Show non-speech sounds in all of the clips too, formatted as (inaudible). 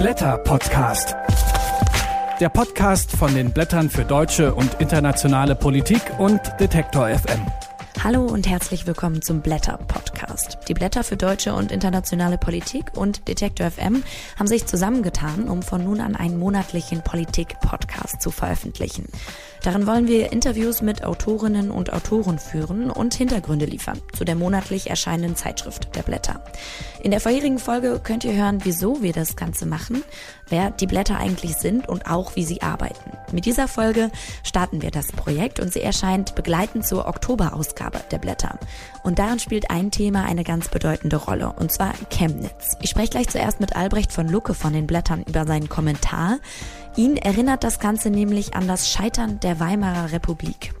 Blätter Podcast. Der Podcast von den Blättern für deutsche und internationale Politik und Detektor FM. Hallo und herzlich willkommen zum Blätter Podcast. Die Blätter für deutsche und internationale Politik und Detektor FM haben sich zusammengetan, um von nun an einen monatlichen Politik-Podcast zu veröffentlichen. Darin wollen wir Interviews mit Autorinnen und Autoren führen und Hintergründe liefern zu der monatlich erscheinenden Zeitschrift der Blätter. In der vorherigen Folge könnt ihr hören, wieso wir das Ganze machen, wer die Blätter eigentlich sind und auch wie sie arbeiten. Mit dieser Folge starten wir das Projekt und sie erscheint begleitend zur Oktoberausgabe der Blätter. Und darin spielt ein Thema eine ganz bedeutende Rolle, und zwar Chemnitz. Ich spreche gleich zuerst mit Albrecht von Lucke von den Blättern über seinen Kommentar. Ihn erinnert das Ganze nämlich an das Scheitern der Weimarer Republik.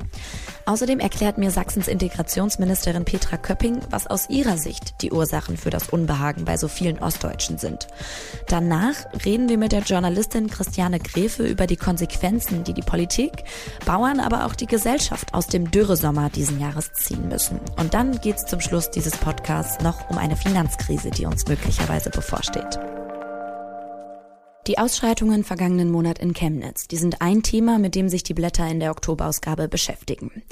Außerdem erklärt mir Sachsens Integrationsministerin Petra Köpping, was aus ihrer Sicht die Ursachen für das Unbehagen bei so vielen Ostdeutschen sind. Danach reden wir mit der Journalistin Christiane Gräfe über die Konsequenzen, die die Politik, Bauern, aber auch die Gesellschaft aus dem Dürresommer diesen Jahres ziehen müssen. Und dann geht es zum Schluss dieses Podcasts noch um eine Finanzkrise, die uns möglicherweise bevorsteht. Die Ausschreitungen vergangenen Monat in Chemnitz, die sind ein Thema, mit dem sich die Blätter in der Oktoberausgabe beschäftigen.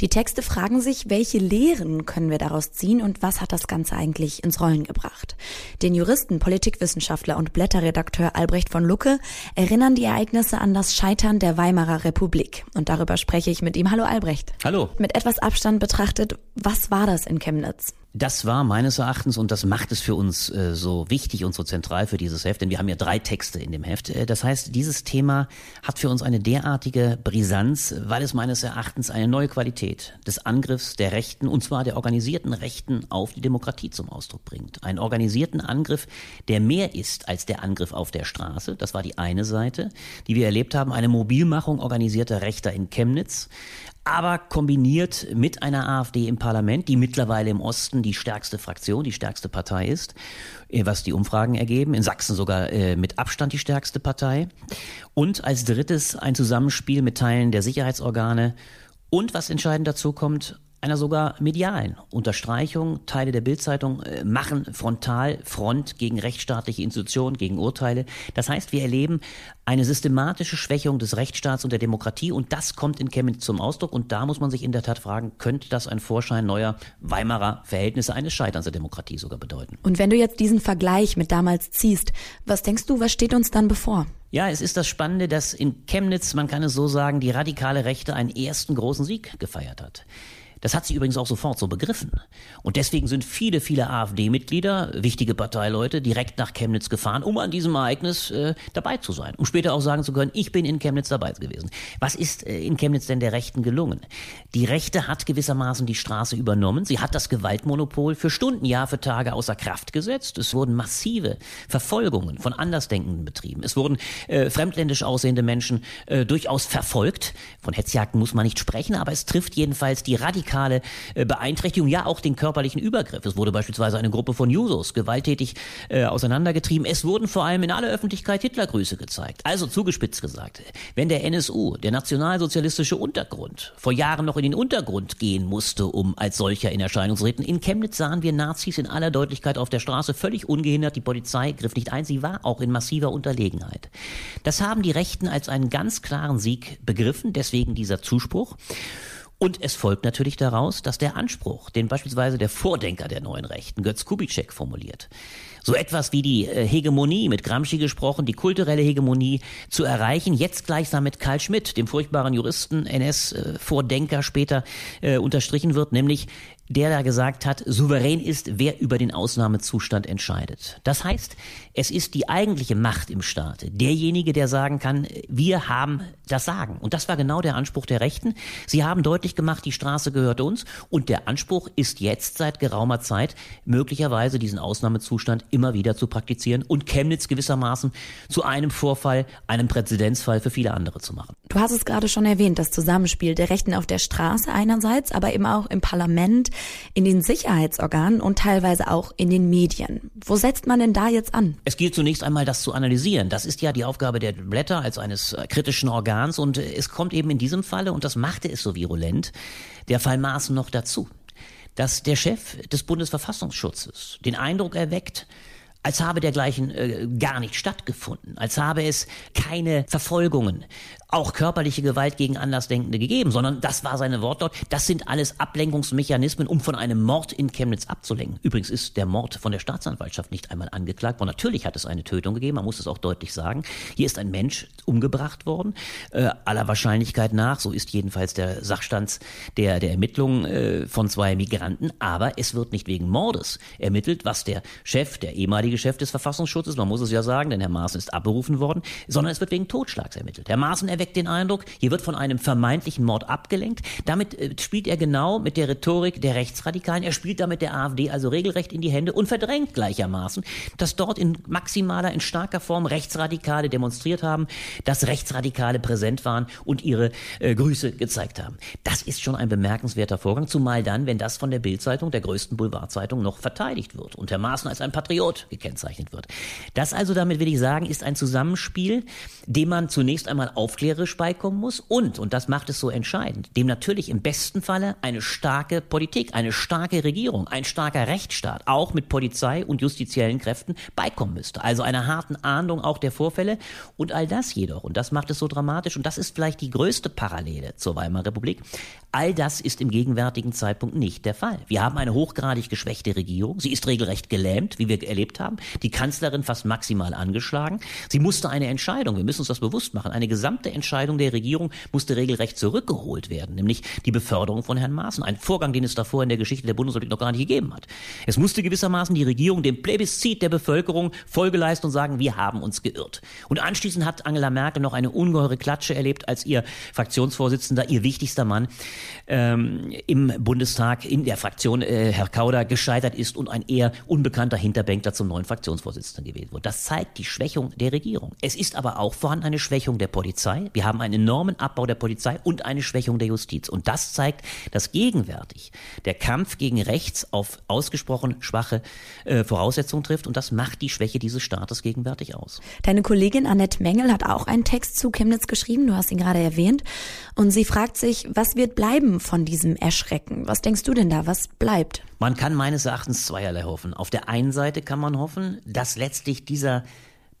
Die Texte fragen sich, welche Lehren können wir daraus ziehen und was hat das Ganze eigentlich ins Rollen gebracht? Den Juristen, Politikwissenschaftler und Blätterredakteur Albrecht von Lucke erinnern die Ereignisse an das Scheitern der Weimarer Republik. Und darüber spreche ich mit ihm. Hallo Albrecht. Hallo. Mit etwas Abstand betrachtet, was war das in Chemnitz? Das war meines Erachtens, und das macht es für uns äh, so wichtig und so zentral für dieses Heft, denn wir haben ja drei Texte in dem Heft. Äh, das heißt, dieses Thema hat für uns eine derartige Brisanz, weil es meines Erachtens eine neue Qualität des Angriffs der Rechten, und zwar der organisierten Rechten auf die Demokratie zum Ausdruck bringt. Einen organisierten Angriff, der mehr ist als der Angriff auf der Straße. Das war die eine Seite, die wir erlebt haben. Eine Mobilmachung organisierter Rechter in Chemnitz aber kombiniert mit einer AfD im Parlament, die mittlerweile im Osten die stärkste Fraktion, die stärkste Partei ist, äh, was die Umfragen ergeben, in Sachsen sogar äh, mit Abstand die stärkste Partei. Und als drittes ein Zusammenspiel mit Teilen der Sicherheitsorgane und was entscheidend dazu kommt, einer sogar medialen Unterstreichung. Teile der Bildzeitung äh, machen frontal Front gegen rechtsstaatliche Institutionen, gegen Urteile. Das heißt, wir erleben eine systematische Schwächung des Rechtsstaats und der Demokratie und das kommt in Chemnitz zum Ausdruck und da muss man sich in der Tat fragen, könnte das ein Vorschein neuer Weimarer Verhältnisse eines Scheiterns der Demokratie sogar bedeuten? Und wenn du jetzt diesen Vergleich mit damals ziehst, was denkst du, was steht uns dann bevor? Ja, es ist das Spannende, dass in Chemnitz, man kann es so sagen, die radikale Rechte einen ersten großen Sieg gefeiert hat. Das hat sie übrigens auch sofort so begriffen. Und deswegen sind viele, viele AfD-Mitglieder, wichtige Parteileute, direkt nach Chemnitz gefahren, um an diesem Ereignis äh, dabei zu sein. Um später auch sagen zu können, ich bin in Chemnitz dabei gewesen. Was ist äh, in Chemnitz denn der Rechten gelungen? Die Rechte hat gewissermaßen die Straße übernommen. Sie hat das Gewaltmonopol für Stunden, Jahr für Tage außer Kraft gesetzt. Es wurden massive Verfolgungen von Andersdenkenden betrieben. Es wurden äh, fremdländisch aussehende Menschen äh, durchaus verfolgt. Von Hetzjagden muss man nicht sprechen, aber es trifft jedenfalls die radikale radikale äh, Beeinträchtigung, ja auch den körperlichen Übergriff. Es wurde beispielsweise eine Gruppe von Jusos gewalttätig äh, auseinandergetrieben. Es wurden vor allem in aller Öffentlichkeit Hitlergrüße gezeigt. Also zugespitzt gesagt, wenn der NSU, der nationalsozialistische Untergrund, vor Jahren noch in den Untergrund gehen musste, um als solcher in Erscheinung zu treten, in Chemnitz sahen wir Nazis in aller Deutlichkeit auf der Straße völlig ungehindert. Die Polizei griff nicht ein, sie war auch in massiver Unterlegenheit. Das haben die Rechten als einen ganz klaren Sieg begriffen, deswegen dieser Zuspruch. Und es folgt natürlich daraus, dass der Anspruch, den beispielsweise der Vordenker der neuen Rechten, Götz Kubitschek, formuliert, so etwas wie die äh, Hegemonie, mit Gramsci gesprochen, die kulturelle Hegemonie zu erreichen, jetzt gleichsam mit Karl Schmidt, dem furchtbaren Juristen, NS-Vordenker später äh, unterstrichen wird, nämlich der da gesagt hat, souverän ist, wer über den Ausnahmezustand entscheidet. Das heißt, es ist die eigentliche Macht im Staate, derjenige, der sagen kann, wir haben das Sagen. Und das war genau der Anspruch der Rechten. Sie haben deutlich gemacht, die Straße gehört uns und der Anspruch ist jetzt seit geraumer Zeit, möglicherweise diesen Ausnahmezustand immer wieder zu praktizieren und Chemnitz gewissermaßen zu einem Vorfall, einem Präzedenzfall für viele andere zu machen. Du hast es gerade schon erwähnt, das Zusammenspiel der Rechten auf der Straße einerseits, aber eben auch im Parlament in den Sicherheitsorganen und teilweise auch in den Medien. Wo setzt man denn da jetzt an? Es gilt zunächst einmal, das zu analysieren. Das ist ja die Aufgabe der Blätter als eines kritischen Organs und äh, es kommt eben in diesem Falle, und das machte es so virulent, der Fall Maaßen noch dazu, dass der Chef des Bundesverfassungsschutzes den Eindruck erweckt, als habe dergleichen äh, gar nicht stattgefunden, als habe es keine Verfolgungen, auch körperliche Gewalt gegen Andersdenkende gegeben, sondern das war seine Wortlaut. Das sind alles Ablenkungsmechanismen, um von einem Mord in Chemnitz abzulenken. Übrigens ist der Mord von der Staatsanwaltschaft nicht einmal angeklagt worden. Natürlich hat es eine Tötung gegeben, man muss es auch deutlich sagen. Hier ist ein Mensch umgebracht worden, äh, aller Wahrscheinlichkeit nach. So ist jedenfalls der Sachstand der, der Ermittlungen äh, von zwei Migranten. Aber es wird nicht wegen Mordes ermittelt, was der Chef, der ehemalige Chef des Verfassungsschutzes, man muss es ja sagen, denn Herr Maaßen ist abberufen worden, sondern es wird wegen Totschlags ermittelt. Herr Maaßen erweckt erweckt den Eindruck, hier wird von einem vermeintlichen Mord abgelenkt. Damit äh, spielt er genau mit der Rhetorik der Rechtsradikalen. Er spielt damit der AfD also regelrecht in die Hände und verdrängt gleichermaßen, dass dort in maximaler, in starker Form Rechtsradikale demonstriert haben, dass Rechtsradikale präsent waren und ihre äh, Grüße gezeigt haben. Das ist schon ein bemerkenswerter Vorgang, zumal dann, wenn das von der Bildzeitung, der größten Boulevardzeitung, noch verteidigt wird und Herr Maaßen als ein Patriot gekennzeichnet wird. Das also, damit will ich sagen, ist ein Zusammenspiel, dem man zunächst einmal aufklärt, militärisch beikommen muss und, und das macht es so entscheidend, dem natürlich im besten Falle eine starke Politik, eine starke Regierung, ein starker Rechtsstaat, auch mit Polizei und justiziellen Kräften beikommen müsste. Also einer harten Ahndung auch der Vorfälle und all das jedoch, und das macht es so dramatisch, und das ist vielleicht die größte Parallele zur Weimarer Republik, all das ist im gegenwärtigen Zeitpunkt nicht der Fall. Wir haben eine hochgradig geschwächte Regierung, sie ist regelrecht gelähmt, wie wir erlebt haben, die Kanzlerin fast maximal angeschlagen, sie musste eine Entscheidung, wir müssen uns das bewusst machen, eine gesamte Entscheidung der Regierung musste regelrecht zurückgeholt werden, nämlich die Beförderung von Herrn Maaßen. Ein Vorgang, den es davor in der Geschichte der Bundesrepublik noch gar nicht gegeben hat. Es musste gewissermaßen die Regierung dem Plebiszit der Bevölkerung Folge leisten und sagen, wir haben uns geirrt. Und anschließend hat Angela Merkel noch eine ungeheure Klatsche erlebt, als ihr Fraktionsvorsitzender, ihr wichtigster Mann ähm, im Bundestag in der Fraktion, äh, Herr Kauder, gescheitert ist und ein eher unbekannter Hinterbänkler zum neuen Fraktionsvorsitzenden gewählt wurde. Das zeigt die Schwächung der Regierung. Es ist aber auch vorhanden eine Schwächung der Polizei. Wir haben einen enormen Abbau der Polizei und eine Schwächung der Justiz. Und das zeigt, dass gegenwärtig der Kampf gegen rechts auf ausgesprochen schwache äh, Voraussetzungen trifft. Und das macht die Schwäche dieses Staates gegenwärtig aus. Deine Kollegin Annette Mengel hat auch einen Text zu Chemnitz geschrieben. Du hast ihn gerade erwähnt. Und sie fragt sich, was wird bleiben von diesem Erschrecken? Was denkst du denn da? Was bleibt? Man kann meines Erachtens zweierlei hoffen. Auf der einen Seite kann man hoffen, dass letztlich dieser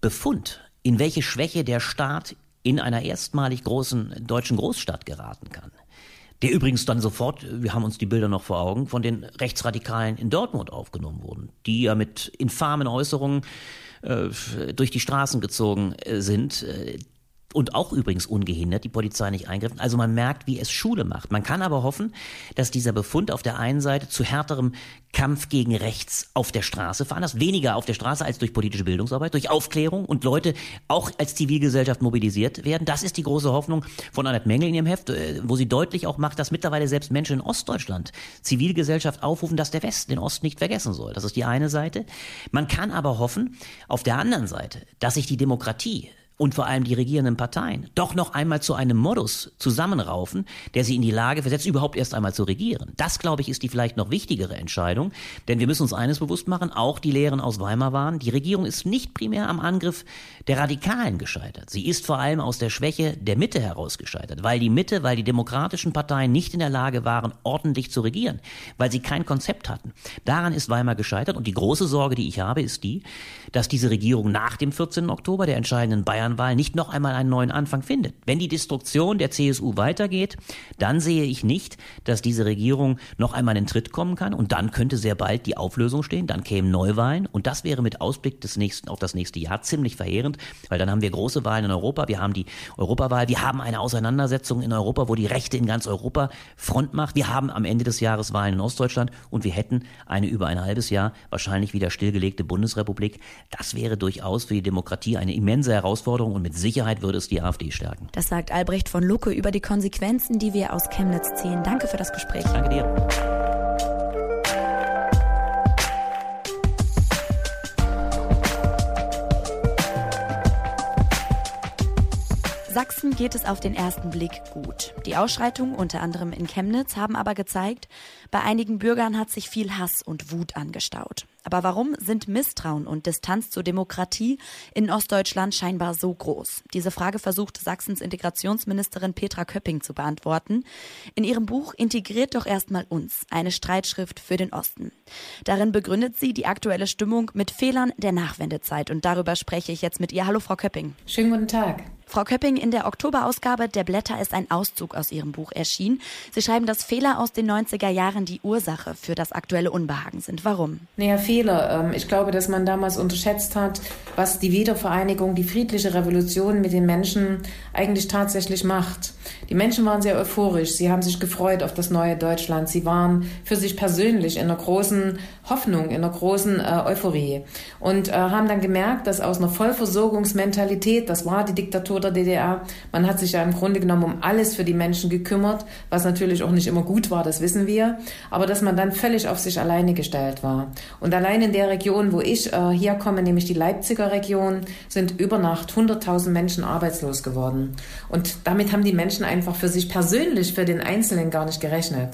Befund, in welche Schwäche der Staat in einer erstmalig großen deutschen Großstadt geraten kann. Der übrigens dann sofort, wir haben uns die Bilder noch vor Augen, von den Rechtsradikalen in Dortmund aufgenommen wurden, die ja mit infamen Äußerungen äh, durch die Straßen gezogen äh, sind, äh, und auch übrigens ungehindert, die Polizei nicht eingriffen. Also man merkt, wie es Schule macht. Man kann aber hoffen, dass dieser Befund auf der einen Seite zu härterem Kampf gegen rechts auf der Straße veranlasst. Weniger auf der Straße als durch politische Bildungsarbeit, durch Aufklärung und Leute auch als Zivilgesellschaft mobilisiert werden. Das ist die große Hoffnung von Annette Mengel in ihrem Heft, äh, wo sie deutlich auch macht, dass mittlerweile selbst Menschen in Ostdeutschland Zivilgesellschaft aufrufen, dass der Westen den Osten nicht vergessen soll. Das ist die eine Seite. Man kann aber hoffen, auf der anderen Seite, dass sich die Demokratie und vor allem die regierenden Parteien doch noch einmal zu einem Modus zusammenraufen, der sie in die Lage versetzt, überhaupt erst einmal zu regieren. Das, glaube ich, ist die vielleicht noch wichtigere Entscheidung, denn wir müssen uns eines bewusst machen, auch die Lehren aus Weimar waren, die Regierung ist nicht primär am Angriff der Radikalen gescheitert. Sie ist vor allem aus der Schwäche der Mitte heraus gescheitert, weil die Mitte, weil die demokratischen Parteien nicht in der Lage waren, ordentlich zu regieren, weil sie kein Konzept hatten. Daran ist Weimar gescheitert und die große Sorge, die ich habe, ist die, dass diese Regierung nach dem 14. Oktober, der entscheidenden Bayern Bayernwahl nicht noch einmal einen neuen Anfang findet. Wenn die Destruktion der CSU weitergeht, dann sehe ich nicht, dass diese Regierung noch einmal in Tritt kommen kann und dann könnte sehr bald die Auflösung stehen, dann kämen Neuwahlen und das wäre mit Ausblick des nächsten, auf das nächste Jahr ziemlich verheerend, weil dann haben wir große Wahlen in Europa, wir haben die Europawahl, wir haben eine Auseinandersetzung in Europa, wo die Rechte in ganz Europa Front macht, wir haben am Ende des Jahres Wahlen in Ostdeutschland und wir hätten eine über ein halbes Jahr wahrscheinlich wieder stillgelegte Bundesrepublik. Das wäre durchaus für die Demokratie eine immense Herausforderung Herausforderung und mit Sicherheit würde es die AfD stärken. Das sagt Albrecht von Lucke über die Konsequenzen, die wir aus Chemnitz ziehen. Danke für das Gespräch. Danke dir. Sachsen geht es auf den ersten Blick gut. Die Ausschreitungen, unter anderem in Chemnitz, haben aber gezeigt, bei einigen Bürgern hat sich viel Hass und Wut angestaut. Aber warum sind Misstrauen und Distanz zur Demokratie in Ostdeutschland scheinbar so groß? Diese Frage versucht Sachsens Integrationsministerin Petra Köpping zu beantworten. In ihrem Buch Integriert doch erstmal uns, eine Streitschrift für den Osten. Darin begründet sie die aktuelle Stimmung mit Fehlern der Nachwendezeit und darüber spreche ich jetzt mit ihr. Hallo, Frau Köpping. Schönen guten Tag. Frau Köpping, in der Oktoberausgabe der Blätter ist ein Auszug aus Ihrem Buch erschienen. Sie schreiben, dass Fehler aus den 90er Jahren die Ursache für das aktuelle Unbehagen sind. Warum? Naja, Fehler. Ähm, ich glaube, dass man damals unterschätzt hat, was die Wiedervereinigung, die friedliche Revolution mit den Menschen eigentlich tatsächlich macht. Die Menschen waren sehr euphorisch. Sie haben sich gefreut auf das neue Deutschland. Sie waren für sich persönlich in einer großen Hoffnung, in einer großen äh, Euphorie und äh, haben dann gemerkt, dass aus einer Vollversorgungsmentalität, das war die Diktatur der DDR, man hat sich ja im Grunde genommen um alles für die Menschen gekümmert, was natürlich auch nicht immer gut war, das wissen wir, aber dass man dann völlig auf sich alleine gestellt war. Und allein in der Region, wo ich äh, herkomme, nämlich die Leipziger Region, sind über Nacht 100.000 Menschen arbeitslos geworden. Und damit haben die Menschen einfach für sich persönlich, für den Einzelnen gar nicht gerechnet.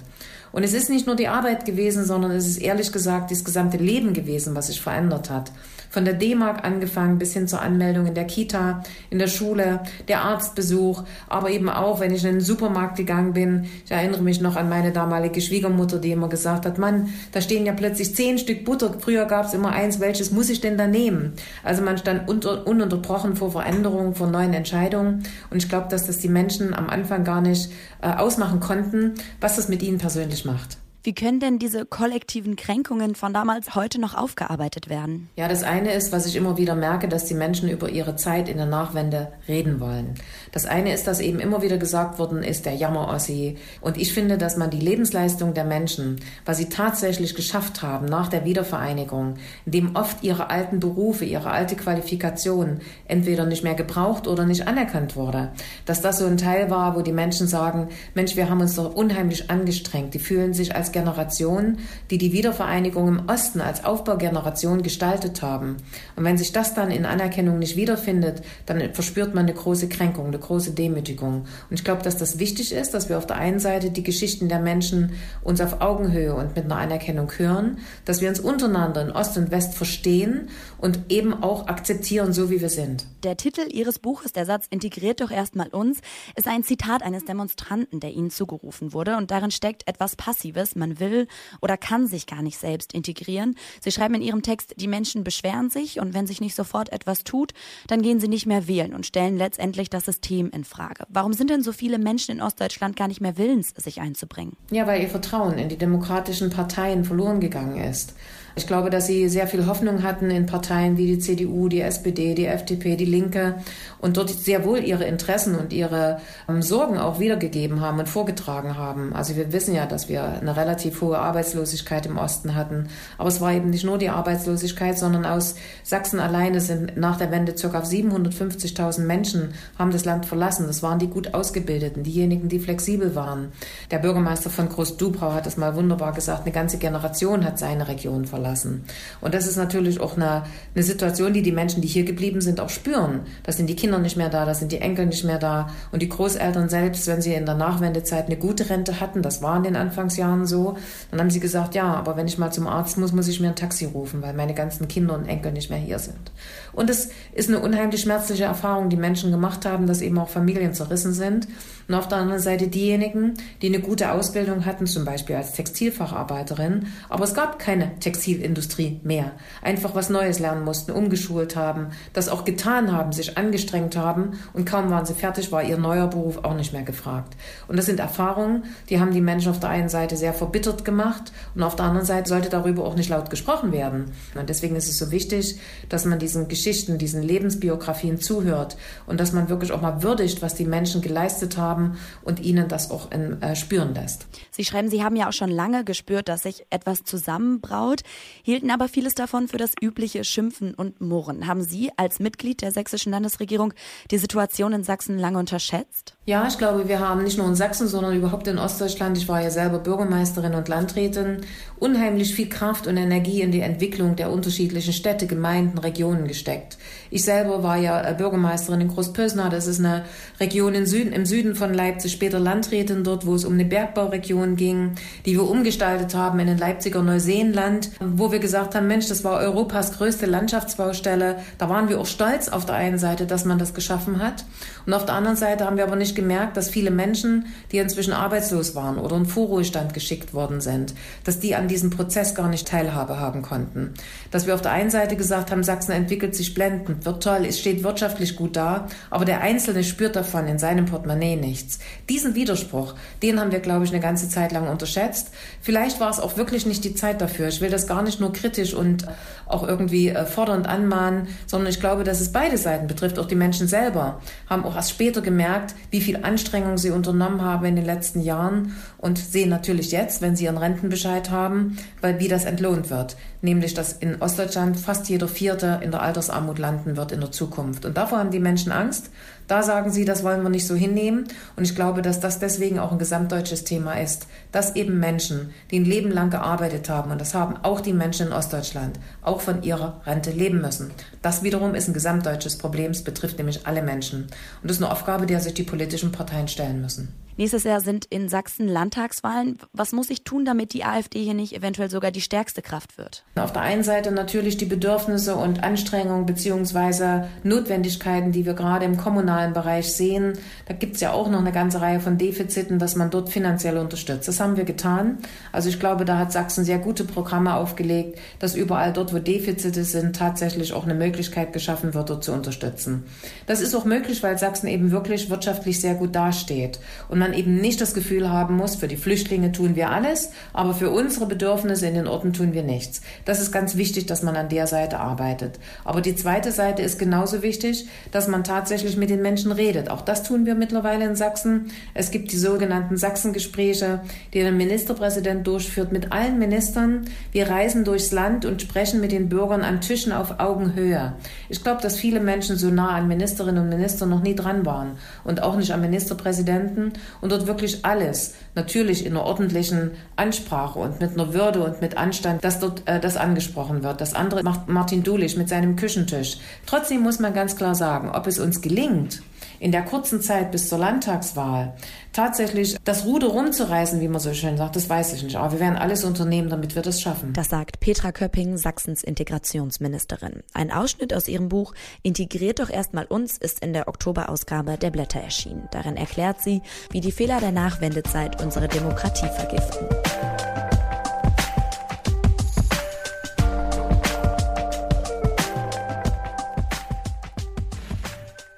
Und es ist nicht nur die Arbeit gewesen, sondern es ist ehrlich gesagt das gesamte Leben gewesen, was sich verändert hat. Von der D-Mark angefangen bis hin zur Anmeldung in der Kita, in der Schule, der Arztbesuch, aber eben auch, wenn ich in den Supermarkt gegangen bin. Ich erinnere mich noch an meine damalige Schwiegermutter, die immer gesagt hat, Mann, da stehen ja plötzlich zehn Stück Butter. Früher gab es immer eins, welches muss ich denn da nehmen? Also man stand unter, ununterbrochen vor Veränderungen, vor neuen Entscheidungen. Und ich glaube, dass das die Menschen am Anfang gar nicht ausmachen konnten, was das mit ihnen persönlich macht. Wie können denn diese kollektiven Kränkungen von damals heute noch aufgearbeitet werden? Ja, das eine ist, was ich immer wieder merke, dass die Menschen über ihre Zeit in der Nachwende reden wollen. Das eine ist, dass eben immer wieder gesagt worden ist, der Jammer-Ossi. Und ich finde, dass man die Lebensleistung der Menschen, was sie tatsächlich geschafft haben nach der Wiedervereinigung, indem oft ihre alten Berufe, ihre alte Qualifikation entweder nicht mehr gebraucht oder nicht anerkannt wurde, dass das so ein Teil war, wo die Menschen sagen, Mensch, wir haben uns doch unheimlich angestrengt. Die fühlen sich als Generation, die die Wiedervereinigung im Osten als Aufbaugeneration gestaltet haben. Und wenn sich das dann in Anerkennung nicht wiederfindet, dann verspürt man eine große Kränkung, eine große Demütigung. Und ich glaube, dass das wichtig ist, dass wir auf der einen Seite die Geschichten der Menschen uns auf Augenhöhe und mit einer Anerkennung hören, dass wir uns untereinander in Ost und West verstehen und eben auch akzeptieren, so wie wir sind. Der Titel Ihres Buches, der Satz Integriert doch erstmal uns, ist ein Zitat eines Demonstranten, der Ihnen zugerufen wurde. Und darin steckt etwas Passives. Man will oder kann sich gar nicht selbst integrieren. Sie schreiben in Ihrem Text, die Menschen beschweren sich und wenn sich nicht sofort etwas tut, dann gehen sie nicht mehr wählen und stellen letztendlich das System in Frage. Warum sind denn so viele Menschen in Ostdeutschland gar nicht mehr willens, sich einzubringen? Ja, weil ihr Vertrauen in die demokratischen Parteien verloren gegangen ist. Ich glaube, dass sie sehr viel Hoffnung hatten in Parteien wie die CDU, die SPD, die FDP, die Linke und dort sehr wohl ihre Interessen und ihre ähm, Sorgen auch wiedergegeben haben und vorgetragen haben. Also wir wissen ja, dass wir eine relativ hohe Arbeitslosigkeit im Osten hatten. Aber es war eben nicht nur die Arbeitslosigkeit, sondern aus Sachsen alleine sind nach der Wende ca. 750.000 Menschen haben das Land verlassen. Das waren die gut ausgebildeten, diejenigen, die flexibel waren. Der Bürgermeister von Groß-Dubrau hat das mal wunderbar gesagt, eine ganze Generation hat seine Region verlassen verlassen. Und das ist natürlich auch eine, eine Situation, die die Menschen, die hier geblieben sind, auch spüren. Da sind die Kinder nicht mehr da, da sind die Enkel nicht mehr da. Und die Großeltern selbst, wenn sie in der Nachwendezeit eine gute Rente hatten, das war in den Anfangsjahren so, dann haben sie gesagt, ja, aber wenn ich mal zum Arzt muss, muss ich mir ein Taxi rufen, weil meine ganzen Kinder und Enkel nicht mehr hier sind. Und es ist eine unheimlich schmerzliche Erfahrung, die Menschen gemacht haben, dass eben auch Familien zerrissen sind. Und auf der anderen Seite diejenigen, die eine gute Ausbildung hatten, zum Beispiel als Textilfacharbeiterin, aber es gab keine Textilindustrie mehr. Einfach was Neues lernen mussten, umgeschult haben, das auch getan haben, sich angestrengt haben und kaum waren sie fertig, war ihr neuer Beruf auch nicht mehr gefragt. Und das sind Erfahrungen, die haben die Menschen auf der einen Seite sehr verbittert gemacht und auf der anderen Seite sollte darüber auch nicht laut gesprochen werden. Und deswegen ist es so wichtig, dass man diesen Geschichten, diesen Lebensbiografien zuhört und dass man wirklich auch mal würdigt, was die Menschen geleistet haben haben und ihnen das auch in, äh, spüren lässt. Sie schreiben, Sie haben ja auch schon lange gespürt, dass sich etwas zusammenbraut, hielten aber vieles davon für das übliche Schimpfen und Murren. Haben Sie als Mitglied der sächsischen Landesregierung die Situation in Sachsen lange unterschätzt? Ja, ich glaube, wir haben nicht nur in Sachsen, sondern überhaupt in Ostdeutschland, ich war ja selber Bürgermeisterin und Landrätin, unheimlich viel Kraft und Energie in die Entwicklung der unterschiedlichen Städte, Gemeinden, Regionen gesteckt. Ich selber war ja äh, Bürgermeisterin in Großpösna, das ist eine Region im Süden, im Süden von Leipzig, später Landrätin dort, wo es um eine Bergbauregion ging, die wir umgestaltet haben in ein Leipziger Neuseenland, wo wir gesagt haben, Mensch, das war Europas größte Landschaftsbaustelle. Da waren wir auch stolz auf der einen Seite, dass man das geschaffen hat. Und auf der anderen Seite haben wir aber nicht gemerkt, dass viele Menschen, die inzwischen arbeitslos waren oder in Vorruhestand geschickt worden sind, dass die an diesem Prozess gar nicht Teilhabe haben konnten. Dass wir auf der einen Seite gesagt haben, Sachsen entwickelt sich blendend, wird toll, es steht wirtschaftlich gut da, aber der Einzelne spürt davon in seinem Portemonnaie nichts. Diesen Widerspruch, den haben wir, glaube ich, eine ganze Zeit lang unterschätzt. Vielleicht war es auch wirklich nicht die Zeit dafür. Ich will das gar nicht nur kritisch und auch irgendwie äh, fordernd anmahnen, sondern ich glaube, dass es beide Seiten betrifft. Auch die Menschen selber haben auch erst später gemerkt, wie viel Anstrengung sie unternommen haben in den letzten Jahren und sehen natürlich jetzt, wenn sie ihren Rentenbescheid haben, weil wie das entlohnt wird. Nämlich, dass in Ostdeutschland fast jeder Vierte in der Altersarmut landen wird in der Zukunft. Und davor haben die Menschen Angst. Da sagen sie, das wollen wir nicht so hinnehmen. Und ich glaube, dass das deswegen auch ein gesamtdeutsches Thema ist, dass eben Menschen, die ein Leben lang gearbeitet haben, und das haben auch die Menschen in Ostdeutschland, auch von ihrer Rente leben müssen. Das wiederum ist ein gesamtdeutsches Problem. Es betrifft nämlich alle Menschen. Und das ist eine Aufgabe, der sich die politischen Parteien stellen müssen. Nächstes Jahr sind in Sachsen Landtagswahlen. Was muss ich tun, damit die AfD hier nicht eventuell sogar die stärkste Kraft wird? Auf der einen Seite natürlich die Bedürfnisse und Anstrengungen beziehungsweise Notwendigkeiten, die wir gerade im kommunalen Bereich sehen. Da gibt es ja auch noch eine ganze Reihe von Defiziten, dass man dort finanziell unterstützt. Das haben wir getan. Also ich glaube, da hat Sachsen sehr gute Programme aufgelegt, dass überall dort, wo Defizite sind, tatsächlich auch eine Möglichkeit geschaffen wird, dort zu unterstützen. Das ist auch möglich, weil Sachsen eben wirklich wirtschaftlich sehr gut dasteht. Und man man eben nicht das Gefühl haben muss, für die Flüchtlinge tun wir alles, aber für unsere Bedürfnisse in den Orten tun wir nichts. Das ist ganz wichtig, dass man an der Seite arbeitet. Aber die zweite Seite ist genauso wichtig, dass man tatsächlich mit den Menschen redet. Auch das tun wir mittlerweile in Sachsen. Es gibt die sogenannten Sachsengespräche, die der Ministerpräsident durchführt mit allen Ministern. Wir reisen durchs Land und sprechen mit den Bürgern an Tischen auf Augenhöhe. Ich glaube, dass viele Menschen so nah an Ministerinnen und Ministern noch nie dran waren und auch nicht am Ministerpräsidenten und dort wirklich alles, natürlich in einer ordentlichen Ansprache und mit einer Würde und mit Anstand, dass dort äh, das angesprochen wird. Das andere macht Martin Dulich mit seinem Küchentisch. Trotzdem muss man ganz klar sagen, ob es uns gelingt, in der kurzen Zeit bis zur Landtagswahl tatsächlich das Ruder rumzureißen, wie man so schön sagt, das weiß ich nicht. Aber wir werden alles unternehmen, damit wir das schaffen. Das sagt Petra Köpping, Sachsens Integrationsministerin. Ein Ausschnitt aus ihrem Buch Integriert doch erstmal uns ist in der Oktoberausgabe der Blätter erschienen. Darin erklärt sie, wie die Fehler der Nachwendezeit unsere Demokratie vergiften.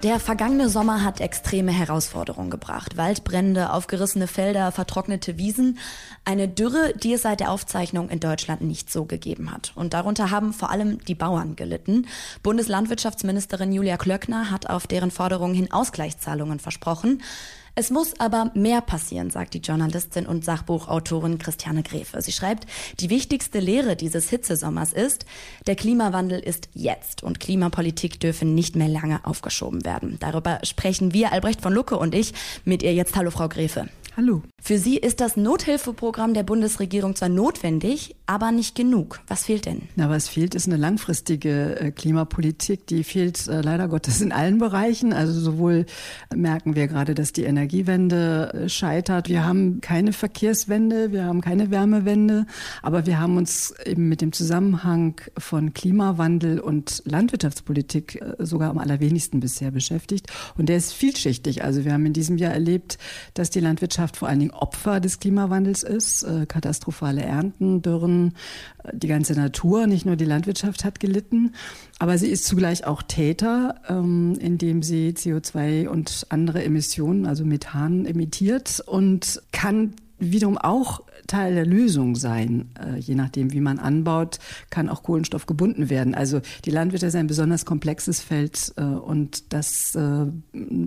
Der vergangene Sommer hat extreme Herausforderungen gebracht. Waldbrände, aufgerissene Felder, vertrocknete Wiesen. Eine Dürre, die es seit der Aufzeichnung in Deutschland nicht so gegeben hat. Und darunter haben vor allem die Bauern gelitten. Bundeslandwirtschaftsministerin Julia Klöckner hat auf deren Forderungen hin Ausgleichszahlungen versprochen. Es muss aber mehr passieren, sagt die Journalistin und Sachbuchautorin Christiane Gräfe. Sie schreibt, die wichtigste Lehre dieses Hitzesommers ist, der Klimawandel ist jetzt und Klimapolitik dürfen nicht mehr lange aufgeschoben werden. Darüber sprechen wir, Albrecht von Lucke und ich, mit ihr jetzt. Hallo, Frau Gräfe. Hallo. Für Sie ist das Nothilfeprogramm der Bundesregierung zwar notwendig, aber nicht genug. Was fehlt denn? Na, was fehlt, ist eine langfristige äh, Klimapolitik. Die fehlt äh, leider Gottes in allen Bereichen. Also sowohl merken wir gerade, dass die Energiewende äh, scheitert. Wir haben keine Verkehrswende, wir haben keine Wärmewende, aber wir haben uns eben mit dem Zusammenhang von Klimawandel und Landwirtschaftspolitik sogar am allerwenigsten bisher beschäftigt. Und der ist vielschichtig. Also wir haben in diesem Jahr erlebt, dass die Landwirtschaft vor allen Dingen Opfer des Klimawandels ist. Äh, katastrophale Ernten, Dürren, äh, die ganze Natur, nicht nur die Landwirtschaft hat gelitten. Aber sie ist zugleich auch Täter, ähm, indem sie CO2 und andere Emissionen, also Methan, emittiert und kann wiederum auch Teil der Lösung sein. Äh, je nachdem, wie man anbaut, kann auch Kohlenstoff gebunden werden. Also die Landwirte sind ein besonders komplexes Feld und das äh,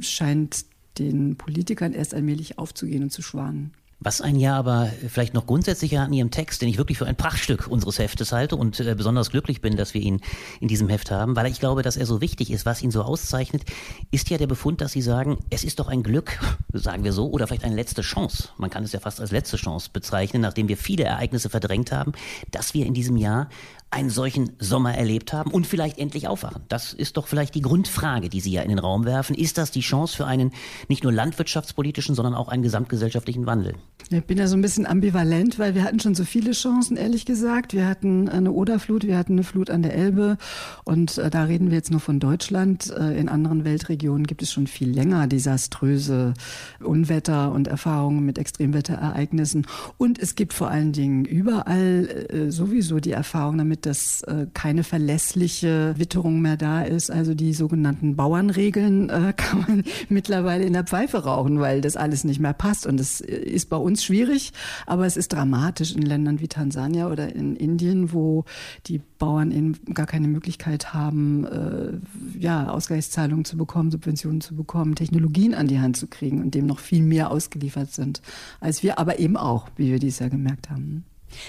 scheint den Politikern erst allmählich aufzugehen und zu schwanen. Was ein Jahr aber vielleicht noch grundsätzlicher an Ihrem Text, den ich wirklich für ein Prachtstück unseres Heftes halte und äh, besonders glücklich bin, dass wir ihn in diesem Heft haben, weil ich glaube, dass er so wichtig ist. Was ihn so auszeichnet, ist ja der Befund, dass Sie sagen, es ist doch ein Glück, (laughs) sagen wir so, oder vielleicht eine letzte Chance. Man kann es ja fast als letzte Chance bezeichnen, nachdem wir viele Ereignisse verdrängt haben, dass wir in diesem Jahr einen solchen Sommer erlebt haben und vielleicht endlich aufwachen? Das ist doch vielleicht die Grundfrage, die Sie ja in den Raum werfen. Ist das die Chance für einen nicht nur landwirtschaftspolitischen, sondern auch einen gesamtgesellschaftlichen Wandel? Ich bin ja so ein bisschen ambivalent, weil wir hatten schon so viele Chancen, ehrlich gesagt. Wir hatten eine Oderflut, wir hatten eine Flut an der Elbe und äh, da reden wir jetzt nur von Deutschland. Äh, in anderen Weltregionen gibt es schon viel länger desaströse Unwetter und Erfahrungen mit Extremwetterereignissen. Und es gibt vor allen Dingen überall äh, sowieso die Erfahrung damit, dass äh, keine verlässliche Witterung mehr da ist. Also die sogenannten Bauernregeln äh, (laughs) kann man mittlerweile in der Pfeife rauchen, weil das alles nicht mehr passt. Und es ist bei uns uns schwierig, aber es ist dramatisch in Ländern wie Tansania oder in Indien, wo die Bauern eben gar keine Möglichkeit haben, äh, ja, Ausgleichszahlungen zu bekommen, Subventionen zu bekommen, Technologien an die Hand zu kriegen und dem noch viel mehr ausgeliefert sind als wir, aber eben auch, wie wir dies ja gemerkt haben.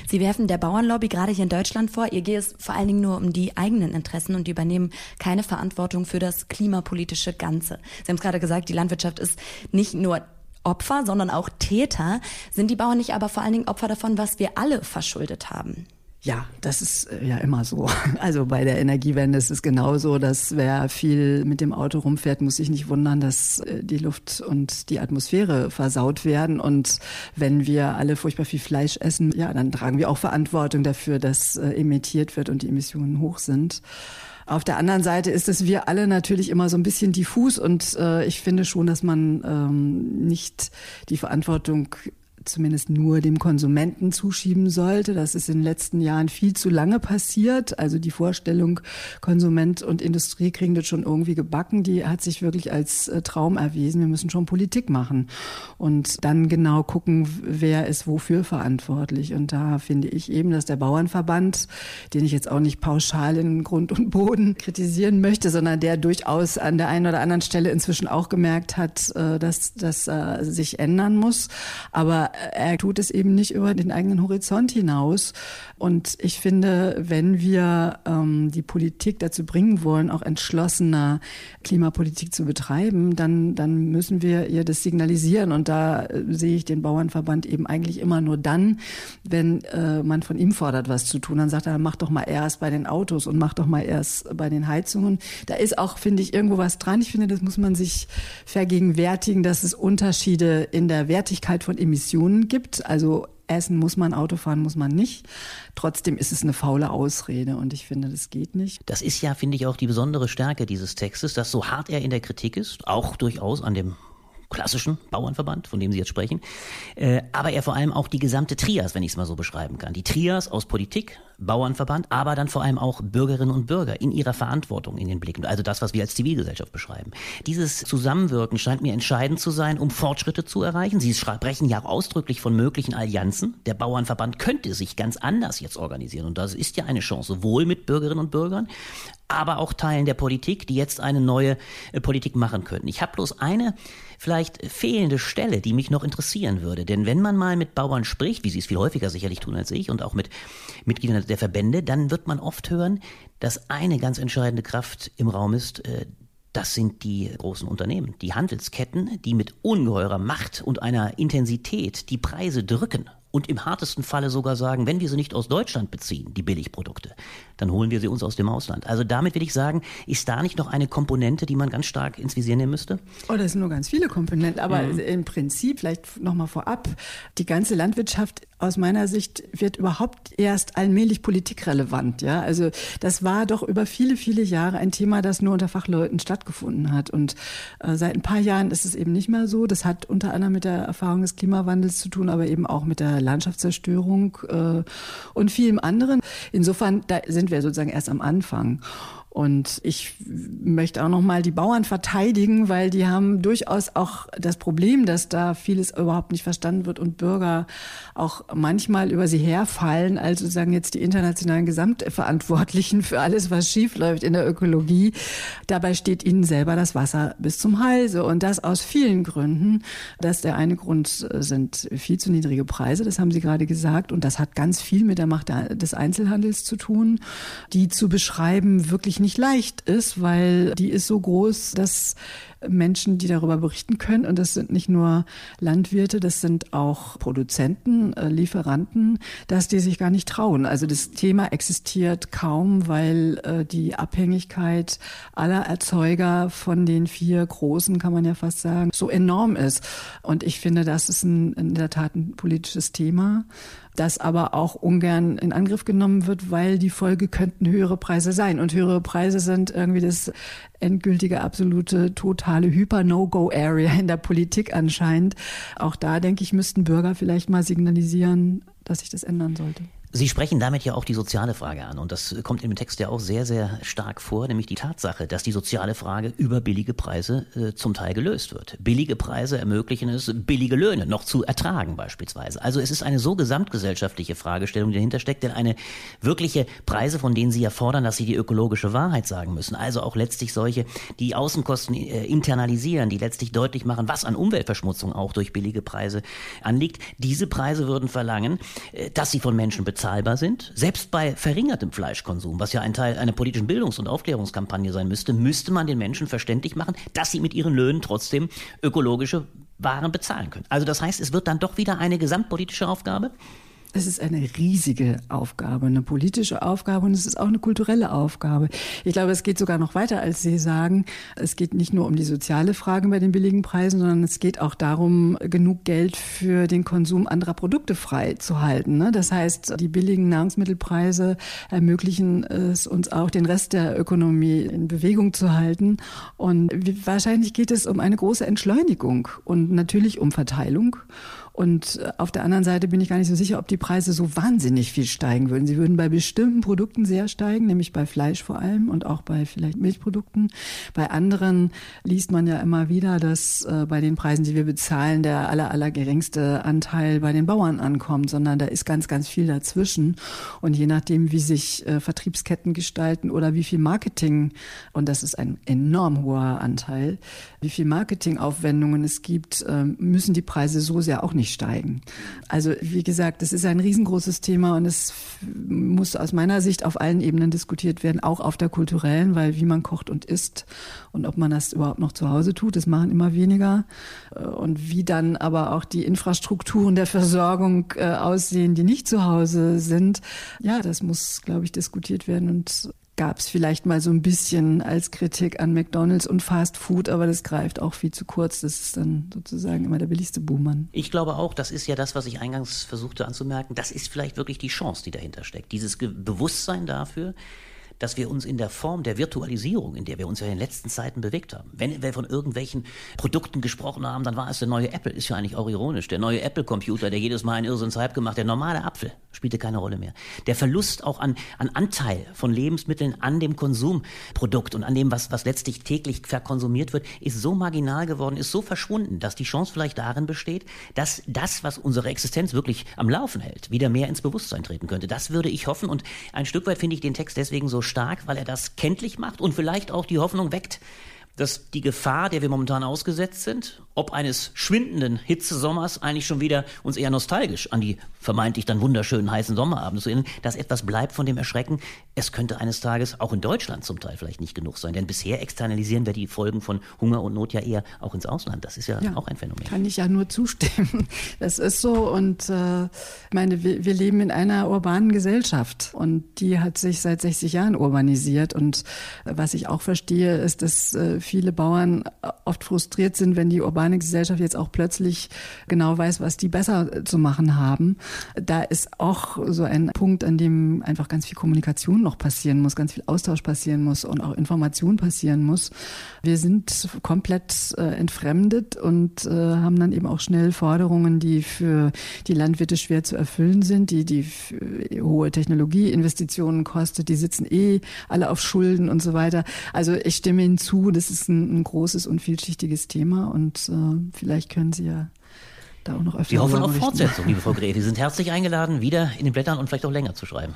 Sie werfen der Bauernlobby gerade hier in Deutschland vor, ihr geht es vor allen Dingen nur um die eigenen Interessen und die übernehmen keine Verantwortung für das klimapolitische Ganze. Sie haben es gerade gesagt, die Landwirtschaft ist nicht nur Opfer, sondern auch Täter. Sind die Bauern nicht aber vor allen Dingen Opfer davon, was wir alle verschuldet haben? Ja, das ist äh, ja immer so. (laughs) Also bei der Energiewende ist es genauso, dass wer viel mit dem Auto rumfährt, muss sich nicht wundern, dass äh, die Luft und die Atmosphäre versaut werden. Und wenn wir alle furchtbar viel Fleisch essen, ja, dann tragen wir auch Verantwortung dafür, dass äh, emittiert wird und die Emissionen hoch sind. Auf der anderen Seite ist es wir alle natürlich immer so ein bisschen diffus und äh, ich finde schon, dass man ähm, nicht die Verantwortung zumindest nur dem Konsumenten zuschieben sollte. Das ist in den letzten Jahren viel zu lange passiert. Also die Vorstellung, Konsument und Industrie kriegen das schon irgendwie gebacken, die hat sich wirklich als äh, Traum erwiesen. Wir müssen schon Politik machen und dann genau gucken, wer ist wofür verantwortlich. Und da finde ich eben, dass der Bauernverband, den ich jetzt auch nicht pauschal in Grund und Boden kritisieren möchte, sondern der durchaus an der einen oder anderen Stelle inzwischen auch gemerkt hat, äh, dass das sich ändern muss. Aber er tut es eben nicht über den eigenen Horizont hinaus. Und ich finde, wenn wir ähm, die Politik dazu bringen wollen, auch entschlossener Klimapolitik zu betreiben, dann, dann müssen wir ihr das signalisieren. Und da äh, sehe ich den Bauernverband eben eigentlich immer nur dann, wenn äh, man von ihm fordert, was zu tun. Dann sagt er, mach doch mal erst bei den Autos und mach doch mal erst bei den Heizungen. Da ist auch, finde ich, irgendwo was dran. Ich finde, das muss man sich vergegenwärtigen, dass es Unterschiede in der Wertigkeit von Emissionen gibt. Also Essen muss man, Auto fahren muss man nicht. Trotzdem ist es eine faule Ausrede und ich finde, das geht nicht. Das ist ja, finde ich, auch die besondere Stärke dieses Textes, dass so hart er in der Kritik ist, auch durchaus an dem klassischen Bauernverband, von dem Sie jetzt sprechen, äh, aber er vor allem auch die gesamte Trias, wenn ich es mal so beschreiben kann. Die Trias aus Politik, Bauernverband, aber dann vor allem auch Bürgerinnen und Bürger in ihrer Verantwortung in den Blick. Also das, was wir als Zivilgesellschaft beschreiben. Dieses Zusammenwirken scheint mir entscheidend zu sein, um Fortschritte zu erreichen. Sie sprechen ja auch ausdrücklich von möglichen Allianzen. Der Bauernverband könnte sich ganz anders jetzt organisieren und das ist ja eine Chance, sowohl mit Bürgerinnen und Bürgern, aber auch Teilen der Politik, die jetzt eine neue äh, Politik machen könnten. Ich habe bloß eine vielleicht fehlende Stelle, die mich noch interessieren würde. Denn wenn man mal mit Bauern spricht, wie sie es viel häufiger sicherlich tun als ich und auch mit Mitgliedern der Verbände, dann wird man oft hören, dass eine ganz entscheidende Kraft im Raum ist, äh, das sind die großen Unternehmen, die Handelsketten, die mit ungeheurer Macht und einer Intensität die Preise drücken und im hartesten Falle sogar sagen, wenn wir sie nicht aus Deutschland beziehen, die Billigprodukte, dann holen wir sie uns aus dem Ausland. Also damit will ich sagen, ist da nicht noch eine Komponente, die man ganz stark ins Visier nehmen müsste? Oh, das sind nur ganz viele Komponenten, aber mhm. im Prinzip vielleicht nochmal vorab, die ganze Landwirtschaft aus meiner Sicht wird überhaupt erst allmählich politikrelevant. Ja, also das war doch über viele, viele Jahre ein Thema, das nur unter Fachleuten stattgefunden hat. Und äh, seit ein paar Jahren ist es eben nicht mehr so. Das hat unter anderem mit der Erfahrung des Klimawandels zu tun, aber eben auch mit der Landschaftszerstörung äh, und vielem anderen. Insofern, da sind wir sozusagen erst am Anfang. Und ich möchte auch noch mal die Bauern verteidigen, weil die haben durchaus auch das Problem, dass da vieles überhaupt nicht verstanden wird und Bürger auch manchmal über sie herfallen, also sozusagen jetzt die internationalen Gesamtverantwortlichen für alles, was schiefläuft in der Ökologie. Dabei steht ihnen selber das Wasser bis zum Halse und das aus vielen Gründen. Das der eine Grund sind viel zu niedrige Preise, das haben Sie gerade gesagt, und das hat ganz viel mit der Macht des Einzelhandels zu tun, die zu beschreiben wirklich nicht nicht leicht ist, weil die ist so groß, dass Menschen, die darüber berichten können. Und das sind nicht nur Landwirte, das sind auch Produzenten, äh, Lieferanten, dass die sich gar nicht trauen. Also das Thema existiert kaum, weil äh, die Abhängigkeit aller Erzeuger von den vier großen, kann man ja fast sagen, so enorm ist. Und ich finde, das ist ein, in der Tat ein politisches Thema das aber auch ungern in Angriff genommen wird, weil die Folge könnten höhere Preise sein. Und höhere Preise sind irgendwie das endgültige, absolute, totale Hyper-No-Go-Area in der Politik anscheinend. Auch da, denke ich, müssten Bürger vielleicht mal signalisieren, dass sich das ändern sollte. Sie sprechen damit ja auch die soziale Frage an und das kommt im Text ja auch sehr, sehr stark vor, nämlich die Tatsache, dass die soziale Frage über billige Preise äh, zum Teil gelöst wird. Billige Preise ermöglichen es, billige Löhne noch zu ertragen beispielsweise. Also es ist eine so gesamtgesellschaftliche Fragestellung, die dahinter steckt, denn eine wirkliche Preise, von denen Sie ja fordern, dass Sie die ökologische Wahrheit sagen müssen, also auch letztlich solche, die Außenkosten äh, internalisieren, die letztlich deutlich machen, was an Umweltverschmutzung auch durch billige Preise anliegt, diese Preise würden verlangen, äh, dass sie von Menschen bezahlt bezahlbar sind. Selbst bei verringertem Fleischkonsum, was ja ein Teil einer politischen Bildungs- und Aufklärungskampagne sein müsste, müsste man den Menschen verständlich machen, dass sie mit ihren Löhnen trotzdem ökologische Waren bezahlen können. Also das heißt, es wird dann doch wieder eine gesamtpolitische Aufgabe. Es ist eine riesige Aufgabe, eine politische Aufgabe und es ist auch eine kulturelle Aufgabe. Ich glaube, es geht sogar noch weiter, als Sie sagen. Es geht nicht nur um die soziale Frage bei den billigen Preisen, sondern es geht auch darum, genug Geld für den Konsum anderer Produkte frei zu halten. Ne? Das heißt, die billigen Nahrungsmittelpreise ermöglichen es uns auch, den Rest der Ökonomie in Bewegung zu halten. Und wahrscheinlich geht es um eine große Entschleunigung und natürlich um Verteilung. Und äh, auf der anderen Seite bin ich gar nicht so sicher, ob die Preise so wahnsinnig viel steigen würden. Sie würden bei bestimmten Produkten sehr steigen, nämlich bei Fleisch vor allem und auch bei vielleicht Milchprodukten. Bei anderen liest man ja immer wieder, dass äh, bei den Preisen, die wir bezahlen, der aller, aller geringste Anteil bei den Bauern ankommt, sondern da ist ganz, ganz viel dazwischen. Und je nachdem, wie sich äh, Vertriebsketten gestalten oder wie viel Marketing, und das ist ein enorm hoher Anteil, wie viel Marketingaufwendungen es gibt, müssen die Preise so sehr auch nicht steigen. Also wie gesagt, das ist ein riesengroßes Thema und es muss aus meiner Sicht auf allen Ebenen diskutiert werden, auch auf der kulturellen, weil wie man kocht und isst und ob man das überhaupt noch zu Hause tut, das machen immer weniger. Und wie dann aber auch die Infrastrukturen der Versorgung äh, aussehen, die nicht zu Hause sind, ja, das muss, glaube ich, diskutiert werden und gab es vielleicht mal so ein bisschen als Kritik an McDonalds und Fast Food, aber das greift auch viel zu kurz. Das ist dann sozusagen immer der billigste Buhmann. Ich glaube auch, das ist ja das, was ich eingangs versuchte anzumerken. Das ist vielleicht wirklich die Chance, die dahinter steckt. Dieses Bewusstsein dafür, dass wir uns in der Form der Virtualisierung, in der wir uns ja in den letzten Zeiten bewegt haben, wenn wir von irgendwelchen Produkten gesprochen haben, dann war es der neue Apple, ist ja eigentlich auch ironisch, der neue Apple-Computer, der jedes Mal einen Irrsinnshype gemacht, der normale Apfel spielte keine Rolle mehr. Der Verlust auch an, an Anteil von Lebensmitteln an dem Konsumprodukt und an dem, was, was letztlich täglich verkonsumiert wird, ist so marginal geworden, ist so verschwunden, dass die Chance vielleicht darin besteht, dass das, was unsere Existenz wirklich am Laufen hält, wieder mehr ins Bewusstsein treten könnte. Das würde ich hoffen und ein Stück weit finde ich den Text deswegen so stark, weil er das kenntlich macht und vielleicht auch die Hoffnung weckt, dass die Gefahr, der wir momentan ausgesetzt sind, ob eines schwindenden Hitzesommers eigentlich schon wieder uns eher nostalgisch an die vermeintlich dann wunderschönen heißen Sommerabende zu erinnern, dass etwas bleibt von dem Erschrecken. Es könnte eines Tages auch in Deutschland zum Teil vielleicht nicht genug sein, denn bisher externalisieren wir die Folgen von Hunger und Not ja eher auch ins Ausland. Das ist ja, ja auch ein Phänomen. Kann ich ja nur zustimmen. (laughs) Das ist so und äh, meine, wir, wir leben in einer urbanen Gesellschaft und die hat sich seit 60 Jahren urbanisiert und was ich auch verstehe, ist, dass äh, viele Bauern oft frustriert sind, wenn die urbane Gesellschaft jetzt auch plötzlich genau weiß, was die besser zu machen haben. Da ist auch so ein Punkt, an dem einfach ganz viel Kommunikation noch passieren muss, ganz viel Austausch passieren muss und auch Information passieren muss. Wir sind komplett äh, entfremdet und äh, haben dann eben auch schnell Forderungen, die für die Landwirte schwer zu erfüllen sind, die die hohe Technologieinvestitionen kostet. Die sitzen eh alle auf Schulden und so weiter. Also ich stimme Ihnen zu, das ist ein ein, großes und vielschichtiges Thema und äh, vielleicht können Sie ja da auch noch öfter. Wir hoffen auf Fortsetzung, liebe Frau Gref. Sie sind herzlich eingeladen, wieder in den Blättern und vielleicht auch länger zu schreiben.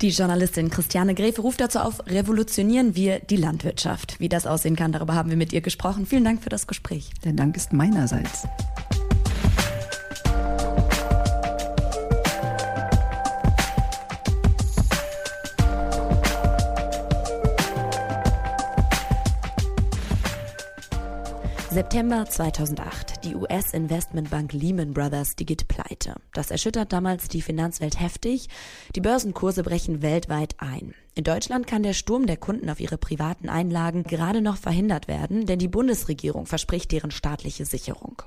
Die Journalistin Christiane Gräfe ruft dazu auf, revolutionieren wir die Landwirtschaft. Wie das aussehen kann, darüber haben wir mit ihr gesprochen. Vielen Dank für das Gespräch. Der Dank ist meinerseits. September 2008. Die US-Investmentbank Lehman Brothers, die geht pleite. Das erschüttert damals die Finanzwelt heftig. Die Börsenkurse brechen weltweit ein. In Deutschland kann der Sturm der Kunden auf ihre privaten Einlagen gerade noch verhindert werden, denn die Bundesregierung verspricht deren staatliche Sicherung.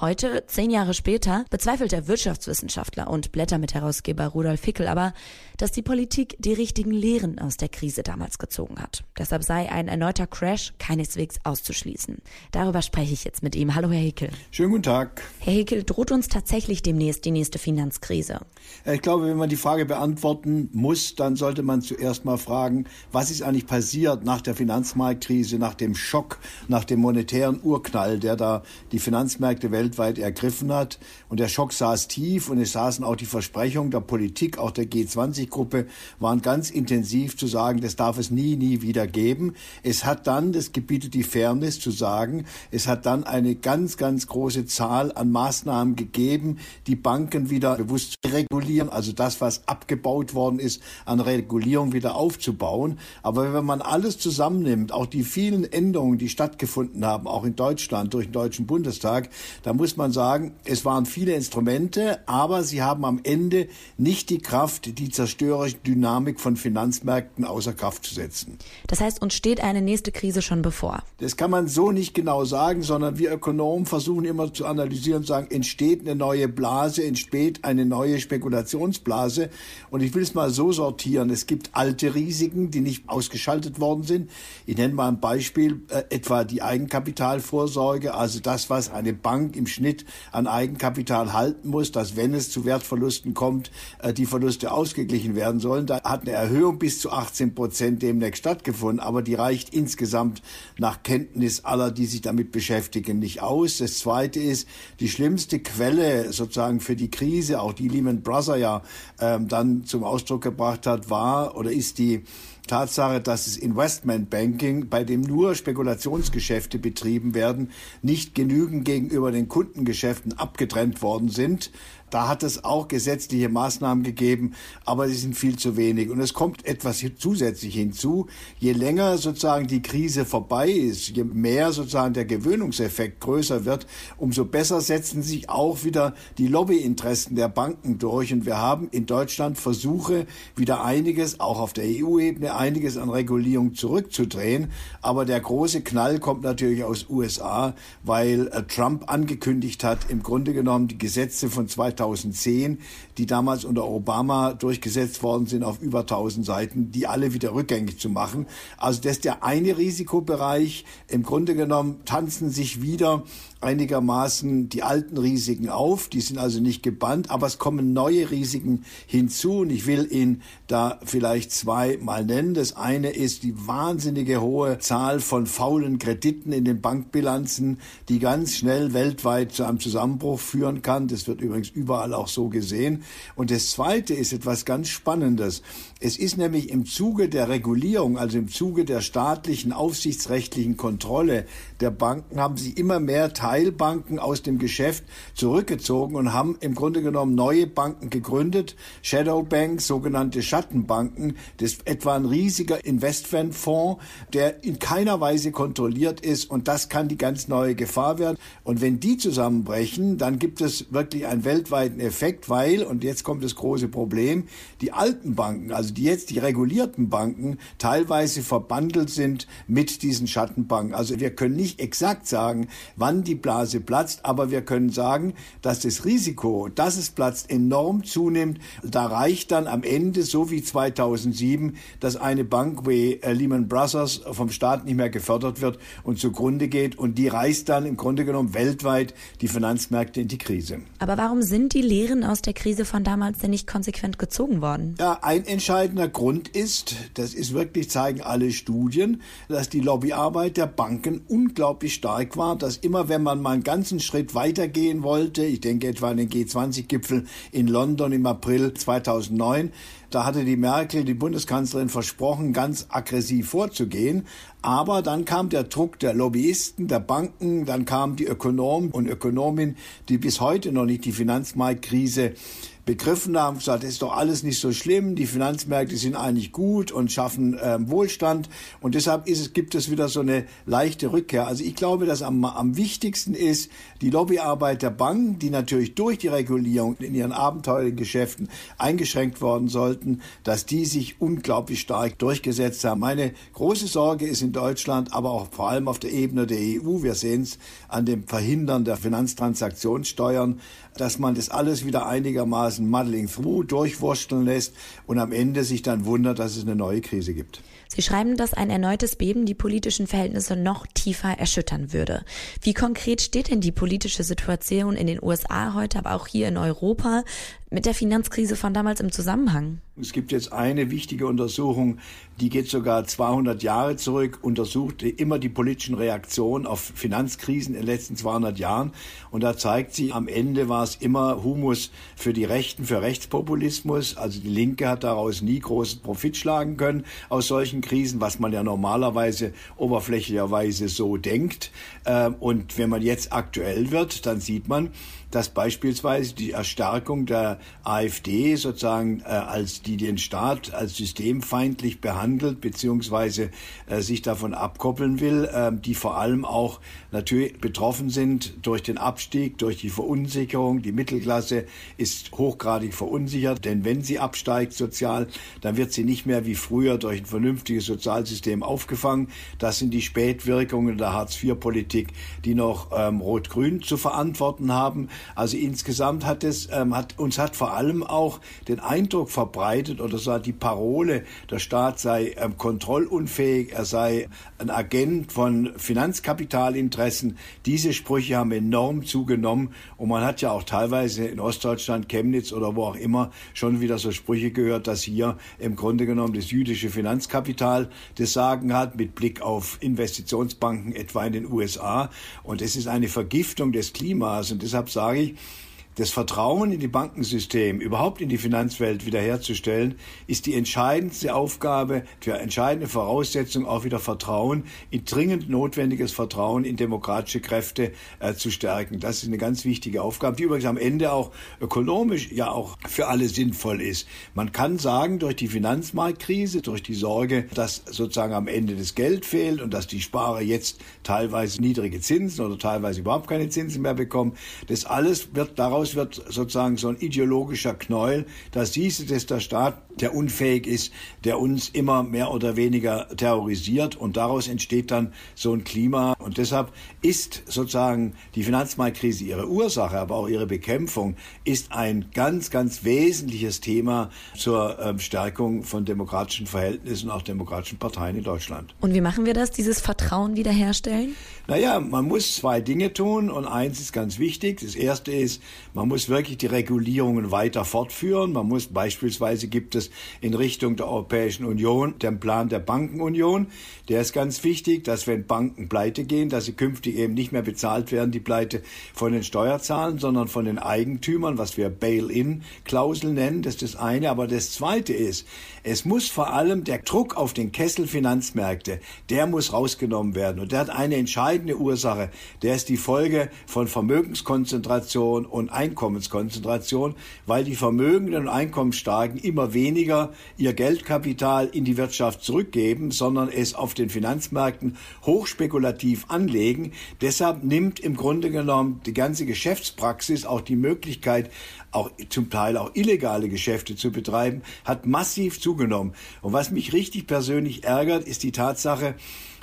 Heute, zehn Jahre später, bezweifelt der Wirtschaftswissenschaftler und Blättermitherausgeber Rudolf Hickel aber, dass die Politik die richtigen Lehren aus der Krise damals gezogen hat. Deshalb sei ein erneuter Crash keineswegs auszuschließen. Darüber spreche ich jetzt mit ihm. Hallo, Herr Hickel. Schönen guten Tag. Herr Hickel, droht uns tatsächlich demnächst die nächste Finanzkrise? Ich glaube, wenn man die Frage beantworten muss, dann sollte man zuerst erstmal fragen, was ist eigentlich passiert nach der Finanzmarktkrise, nach dem Schock, nach dem monetären Urknall, der da die Finanzmärkte weltweit ergriffen hat. Und der Schock saß tief und es saßen auch die Versprechungen der Politik, auch der G20-Gruppe, waren ganz intensiv zu sagen, das darf es nie, nie wieder geben. Es hat dann, das gebietet die Fairness zu sagen, es hat dann eine ganz, ganz große Zahl an Maßnahmen gegeben, die Banken wieder bewusst zu regulieren, also das, was abgebaut worden ist, an Regulierung wieder wieder aufzubauen. Aber wenn man alles zusammennimmt, auch die vielen Änderungen, die stattgefunden haben, auch in Deutschland durch den Deutschen Bundestag, da muss man sagen, es waren viele Instrumente, aber sie haben am Ende nicht die Kraft, die zerstörerische Dynamik von Finanzmärkten außer Kraft zu setzen. Das heißt, uns steht eine nächste Krise schon bevor. Das kann man so nicht genau sagen, sondern wir Ökonomen versuchen immer zu analysieren sagen, entsteht eine neue Blase, entsteht eine neue Spekulationsblase. Und ich will es mal so sortieren. Es gibt alte Risiken, die nicht ausgeschaltet worden sind. Ich nenne mal ein Beispiel, äh, etwa die Eigenkapitalvorsorge, also das, was eine Bank im Schnitt an Eigenkapital halten muss, dass wenn es zu Wertverlusten kommt, äh, die Verluste ausgeglichen werden sollen. Da hat eine Erhöhung bis zu 18 Prozent demnächst stattgefunden, aber die reicht insgesamt nach Kenntnis aller, die sich damit beschäftigen, nicht aus. Das Zweite ist, die schlimmste Quelle sozusagen für die Krise, auch die Lehman Brothers ja ähm, dann zum Ausdruck gebracht hat, war oder ist die Tatsache, dass es Investmentbanking, bei dem nur Spekulationsgeschäfte betrieben werden, nicht genügend gegenüber den Kundengeschäften abgetrennt worden sind. Da hat es auch gesetzliche Maßnahmen gegeben, aber sie sind viel zu wenig. Und es kommt etwas zusätzlich hinzu. Je länger sozusagen die Krise vorbei ist, je mehr sozusagen der Gewöhnungseffekt größer wird, umso besser setzen sich auch wieder die Lobbyinteressen der Banken durch. Und wir haben in Deutschland Versuche, wieder einiges, auch auf der EU-Ebene, einiges an Regulierung zurückzudrehen. Aber der große Knall kommt natürlich aus USA, weil äh, Trump angekündigt hat, im Grunde genommen die Gesetze von 2000 2010, die damals unter Obama durchgesetzt worden sind auf über 1000 Seiten, die alle wieder rückgängig zu machen. Also das ist der eine Risikobereich. Im Grunde genommen tanzen sich wieder einigermaßen die alten Risiken auf. Die sind also nicht gebannt, aber es kommen neue Risiken hinzu und ich will Ihnen da vielleicht zwei mal nennen. Das eine ist die wahnsinnige hohe Zahl von faulen Krediten in den Bankbilanzen, die ganz schnell weltweit zu einem Zusammenbruch führen kann. Das wird übrigens überall auch so gesehen. Und das zweite ist etwas ganz Spannendes. Es ist nämlich im Zuge der Regulierung, also im Zuge der staatlichen aufsichtsrechtlichen Kontrolle der Banken, haben sie immer mehr Teilbanken aus dem Geschäft zurückgezogen und haben im Grunde genommen neue Banken gegründet, Shadowbanks, sogenannte Schattenbanken. Das ist etwa ein riesiger Investmentfonds, der in keiner Weise kontrolliert ist und das kann die ganz neue Gefahr werden. Und wenn die zusammenbrechen, dann gibt es wirklich einen weltweiten Effekt, weil, und jetzt kommt das große Problem, die alten Banken, also die jetzt die regulierten Banken, teilweise verbandelt sind mit diesen Schattenbanken. Also wir können nicht exakt sagen, wann die Blase platzt, aber wir können sagen, dass das Risiko, dass es platzt, enorm zunimmt. Da reicht dann am Ende, so wie 2007, dass eine Bank wie äh, Lehman Brothers vom Staat nicht mehr gefördert wird und zugrunde geht und die reißt dann im Grunde genommen weltweit die Finanzmärkte in die Krise. Aber warum sind die Lehren aus der Krise von damals denn nicht konsequent gezogen worden? Ja, ein entscheidender Grund ist, das ist wirklich, zeigen alle Studien, dass die Lobbyarbeit der Banken unglaublich stark war, dass immer wenn man man mal einen ganzen Schritt weitergehen wollte, ich denke etwa an den G20-Gipfel in London im April 2009, da hatte die Merkel, die Bundeskanzlerin, versprochen, ganz aggressiv vorzugehen. Aber dann kam der Druck der Lobbyisten, der Banken, dann kamen die Ökonomen und Ökonomen, die bis heute noch nicht die Finanzmarktkrise begriffen haben, gesagt, ist doch alles nicht so schlimm, die Finanzmärkte sind eigentlich gut und schaffen ähm, Wohlstand und deshalb ist es, gibt es wieder so eine leichte Rückkehr. Also ich glaube, dass am, am wichtigsten ist die Lobbyarbeit der Banken, die natürlich durch die Regulierung in ihren abenteuerlichen Geschäften eingeschränkt worden sollten, dass die sich unglaublich stark durchgesetzt haben. Meine große Sorge ist in Deutschland, aber auch vor allem auf der Ebene der EU, wir sehen es an dem Verhindern der Finanztransaktionssteuern, dass man das alles wieder einigermaßen muddling through durchwursteln lässt und am Ende sich dann wundert, dass es eine neue Krise gibt. Sie schreiben, dass ein erneutes Beben die politischen Verhältnisse noch tiefer erschüttern würde. Wie konkret steht denn die politische Situation in den USA heute, aber auch hier in Europa mit der Finanzkrise von damals im Zusammenhang? Es gibt jetzt eine wichtige Untersuchung, die geht sogar 200 Jahre zurück, untersucht immer die politischen Reaktionen auf Finanzkrisen in den letzten 200 Jahren. Und da zeigt sie, am Ende war es immer Humus für die Rechten, für Rechtspopulismus. Also die Linke hat daraus nie großen Profit schlagen können aus solchen Krisen, was man ja normalerweise oberflächlicherweise so denkt. Ähm, und wenn man jetzt aktuell wird, dann sieht man, dass beispielsweise die Erstärkung der AfD sozusagen äh, als die den Staat als systemfeindlich behandelt beziehungsweise äh, sich davon abkoppeln will, äh, die vor allem auch natürlich betroffen sind durch den Abstieg, durch die Verunsicherung. Die Mittelklasse ist hochgradig verunsichert, denn wenn sie absteigt sozial, dann wird sie nicht mehr wie früher durch ein vernünftiges Sozialsystem aufgefangen. Das sind die Spätwirkungen der Hartz-IV-Politik, die noch ähm, Rot-Grün zu verantworten haben. Also insgesamt hat es ähm, hat uns hat vor allem auch den Eindruck verbreitet oder so die Parole, der Staat sei ähm, kontrollunfähig, er sei ein Agent von Finanzkapitalinteressen. Diese Sprüche haben enorm zugenommen. Und man hat ja auch teilweise in Ostdeutschland, Chemnitz oder wo auch immer schon wieder so Sprüche gehört, dass hier im Grunde genommen das jüdische Finanzkapital das Sagen hat mit Blick auf Investitionsbanken etwa in den USA und es ist eine Vergiftung des Klimas. Und deshalb sage ich, das Vertrauen in die Bankensystem, überhaupt in die Finanzwelt wiederherzustellen, ist die entscheidendste Aufgabe, die entscheidende Voraussetzung auch wieder Vertrauen, in dringend notwendiges Vertrauen in demokratische Kräfte äh, zu stärken. Das ist eine ganz wichtige Aufgabe, die übrigens am Ende auch ökonomisch ja auch für alle sinnvoll ist. Man kann sagen, durch die Finanzmarktkrise, durch die Sorge, dass sozusagen am Ende das Geld fehlt und dass die Sparer jetzt teilweise niedrige Zinsen oder teilweise überhaupt keine Zinsen mehr bekommen, das alles wird daraus daraus wird sozusagen so ein ideologischer Knäuel. Da siehst du, dass der Staat, der unfähig ist, der uns immer mehr oder weniger terrorisiert und daraus entsteht dann so ein Klima. Und deshalb ist sozusagen die Finanzmarktkrise ihre Ursache, aber auch ihre Bekämpfung ist ein ganz, ganz wesentliches Thema zur ähm, Stärkung von demokratischen Verhältnissen, auch demokratischen Parteien in Deutschland. Und wie machen wir das, dieses Vertrauen wiederherstellen? Naja, man muss zwei Dinge tun und eins ist ganz wichtig. Das erste ist, man muss wirklich die Regulierungen weiter fortführen. Man muss beispielsweise gibt es in Richtung der Europäischen Union den Plan der Bankenunion. Der ist ganz wichtig, dass wenn Banken pleite gehen, dass sie künftig eben nicht mehr bezahlt werden, die Pleite von den Steuerzahlern, sondern von den Eigentümern, was wir Bail-in-Klausel nennen. Das ist das eine. Aber das zweite ist, es muss vor allem der Druck auf den Kessel Finanzmärkte, der muss rausgenommen werden. Und der hat eine entscheidende Ursache, der ist die Folge von Vermögenskonzentration und Einkommenskonzentration, weil die Vermögenden und Einkommensstarken immer weniger ihr Geldkapital in die Wirtschaft zurückgeben, sondern es auf den Finanzmärkten hochspekulativ anlegen. Deshalb nimmt im Grunde genommen die ganze Geschäftspraxis auch die Möglichkeit, auch zum Teil auch illegale Geschäfte zu betreiben, hat massiv zugenommen. Und was mich richtig persönlich ärgert, ist die Tatsache,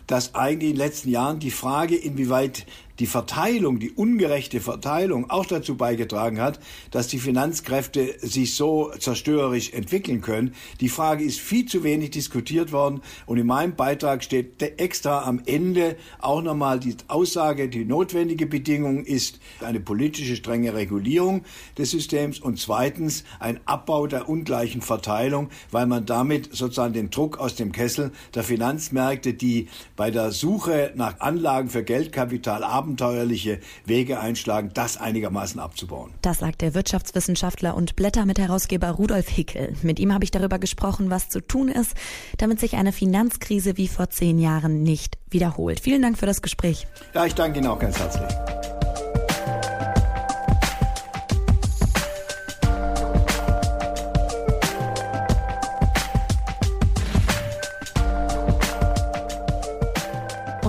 dass eigentlich in den letzten Jahren die Frage, inwieweit die Verteilung, die ungerechte Verteilung auch dazu beigetragen hat, dass die Finanzkräfte sich so zerstörerisch entwickeln können. Die Frage ist viel zu wenig diskutiert worden und in meinem Beitrag steht extra am Ende auch nochmal die Aussage, die notwendige Bedingung ist eine politische strenge Regulierung des Systems und zweitens ein Abbau der ungleichen Verteilung, weil man damit sozusagen den Druck aus dem Kessel der Finanzmärkte, die bei der Suche nach Anlagen für Geldkapital abenteuerliche Wege einschlagen, das einigermaßen abzubauen. Das sagt der Wirtschaftswissenschaftler und Blättermitherausgeber Rudolf Hickel. Mit ihm habe ich darüber gesprochen, was zu tun ist, damit sich eine Finanzkrise wie vor zehn Jahren nicht wiederholt. Vielen Dank für das Gespräch. Ja, ich danke Ihnen auch ganz herzlich.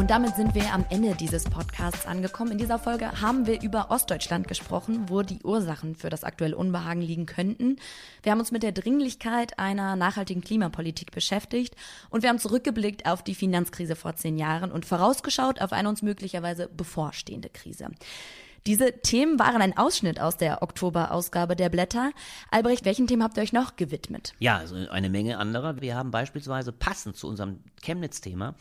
Und damit sind wir am Ende dieses Podcasts angekommen. In dieser Folge haben wir über Ostdeutschland gesprochen, wo die Ursachen für das aktuelle Unbehagen liegen könnten. Wir haben uns mit der Dringlichkeit einer nachhaltigen Klimapolitik beschäftigt und wir haben zurückgeblickt auf die Finanzkrise vor zehn Jahren und vorausgeschaut auf eine uns möglicherweise bevorstehende Krise. Diese Themen waren ein Ausschnitt aus der Oktoberausgabe der Blätter. Albrecht, welchen Themen habt ihr euch noch gewidmet? Ja, also eine Menge anderer. Wir haben beispielsweise passend zu unserem Chemnitz-Thema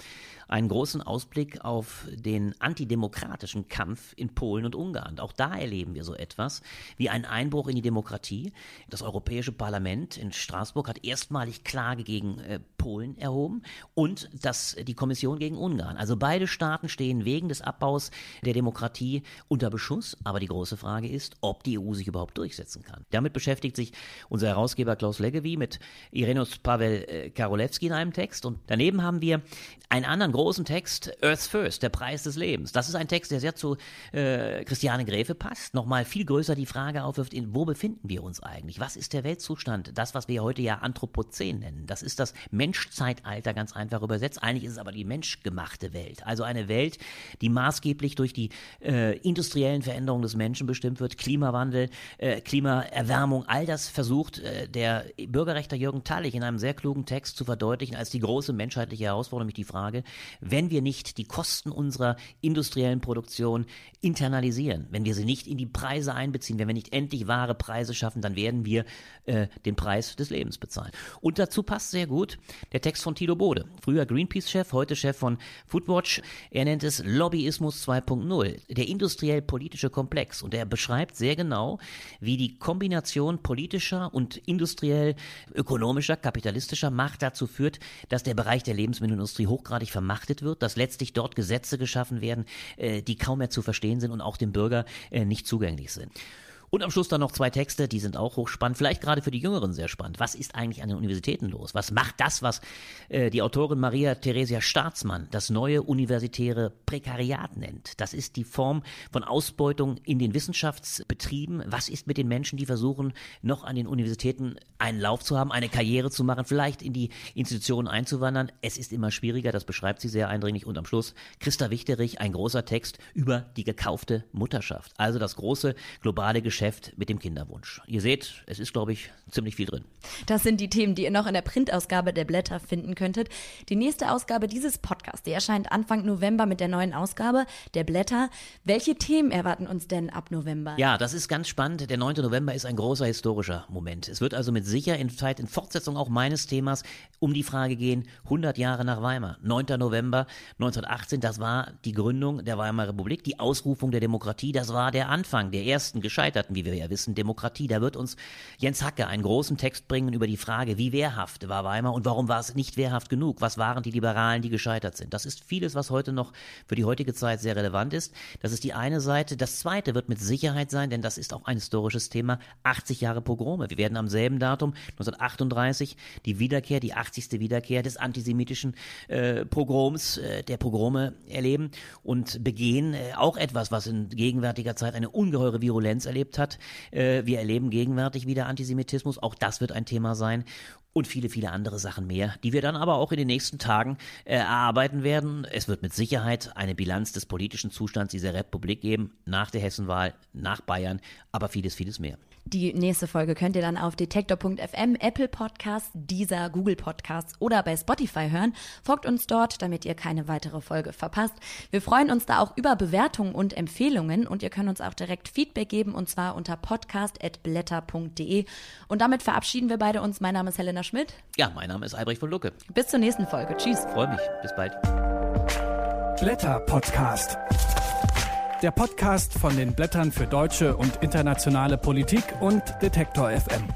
einen großen Ausblick auf den antidemokratischen Kampf in Polen und Ungarn. Auch da erleben wir so etwas wie einen Einbruch in die Demokratie. Das Europäische Parlament in Straßburg hat erstmalig Klage gegen äh, Polen erhoben und das, die Kommission gegen Ungarn. Also beide Staaten stehen wegen des Abbaus der Demokratie unter Beschuss. Aber die große Frage ist, ob die EU sich überhaupt durchsetzen kann. Damit beschäftigt sich unser Herausgeber Klaus Leggevi mit Irenos Pavel äh, Karolewski in einem Text. Und daneben haben wir einen anderen großen Text, Earth First, der Preis des Lebens. Das ist ein Text, der sehr zu äh, Christiane Gräfe passt. Nochmal viel größer die Frage aufwirft, in, wo befinden wir uns eigentlich? Was ist der Weltzustand? Das, was wir heute ja Anthropozän nennen. Das ist das Menschzeitalter ganz einfach übersetzt. Eigentlich ist es aber die menschgemachte Welt. Also eine Welt, die maßgeblich durch die äh, industriellen Veränderungen des Menschen bestimmt wird. Klimawandel, äh, Klimaerwärmung, all das versucht äh, der Bürgerrechter Jürgen Tallich in einem sehr klugen Text zu verdeutlichen als die große menschheitliche Herausforderung, nämlich die Frage, wenn wir nicht die Kosten unserer industriellen Produktion internalisieren, wenn wir sie nicht in die Preise einbeziehen, wenn wir nicht endlich wahre Preise schaffen, dann werden wir äh, den Preis des Lebens bezahlen. Und dazu passt sehr gut der Text von Tito Bode, früher Greenpeace-Chef, heute Chef von Foodwatch. Er nennt es Lobbyismus 2.0, der industriell-politische Komplex. Und er beschreibt sehr genau, wie die Kombination politischer und industriell-ökonomischer, kapitalistischer Macht dazu führt, dass der Bereich der Lebensmittelindustrie hochgradig vermachtet wird, dass letztlich dort Gesetze geschaffen werden, äh, die kaum mehr zu verstehen sind und auch dem Bürger äh, nicht zugänglich sind. Und am Schluss dann noch zwei Texte, die sind auch hochspannend, vielleicht gerade für die Jüngeren sehr spannend. Was ist eigentlich an den Universitäten los? Was macht das, was äh, die Autorin Maria Theresia Staatsmann das neue universitäre Prekariat nennt? Das ist die Form von Ausbeutung in den Wissenschaftsbetrieben. Was ist mit den Menschen, die versuchen, noch an den Universitäten einen Lauf zu haben, eine Karriere zu machen, vielleicht in die Institutionen einzuwandern? Es ist immer schwieriger, das beschreibt sie sehr eindringlich. Und am Schluss Christa Wichterich, ein großer Text über die gekaufte Mutterschaft. Also das große globale Geschäft Geschäft mit dem Kinderwunsch. Ihr seht, es ist, glaube ich, ziemlich viel drin. Das sind die Themen, die ihr noch in der Printausgabe der Blätter finden könntet. Die nächste Ausgabe dieses Podcasts, die erscheint Anfang November mit der neuen Ausgabe der Blätter. Welche Themen erwarten uns denn ab November? Ja, das ist ganz spannend. Der 9. November ist ein großer historischer Moment. Es wird also mit Sicherheit in Fortsetzung auch meines Themas um die Frage gehen, 100 Jahre nach Weimar. 9. November 1918, das war die Gründung der Weimarer Republik, die Ausrufung der Demokratie, das war der Anfang der ersten gescheiterten hatten, wie wir ja wissen, Demokratie. Da wird uns Jens Hacke einen großen Text bringen über die Frage, wie wehrhaft war Weimar und warum war es nicht wehrhaft genug? Was waren die Liberalen, die gescheitert sind? Das ist vieles, was heute noch für die heutige Zeit sehr relevant ist. Das ist die eine Seite. Das zweite wird mit Sicherheit sein, denn das ist auch ein historisches Thema, 80 Jahre Pogrome. Wir werden am selben Datum 1938 die Wiederkehr, die 80. Wiederkehr des antisemitischen äh, Pogroms, äh, der Pogrome erleben und begehen äh, auch etwas, was in gegenwärtiger Zeit eine ungeheure Virulenz erlebt hat. Äh, wir erleben gegenwärtig wieder Antisemitismus. Auch das wird ein Thema sein und viele, viele andere Sachen mehr, die wir dann aber auch in den nächsten Tagen äh, erarbeiten werden. Es wird mit Sicherheit eine Bilanz des politischen Zustands dieser Republik geben, nach der Hessenwahl, nach Bayern, aber vieles, vieles mehr. Die nächste Folge könnt ihr dann auf detektor.fm, Apple Podcasts, dieser Google Podcasts oder bei Spotify hören. Folgt uns dort, damit ihr keine weitere Folge verpasst. Wir freuen uns da auch über Bewertungen und Empfehlungen und ihr könnt uns auch direkt Feedback geben und zwar unter podcast.blätter.de. Und damit verabschieden wir beide uns. Mein Name ist Helena Schmidt. Ja, mein Name ist Albrecht von Lucke. Bis zur nächsten Folge. Tschüss. Freue mich. Bis bald. Blätter Podcast. Der Podcast von den Blättern für deutsche und internationale Politik und Detektor FM.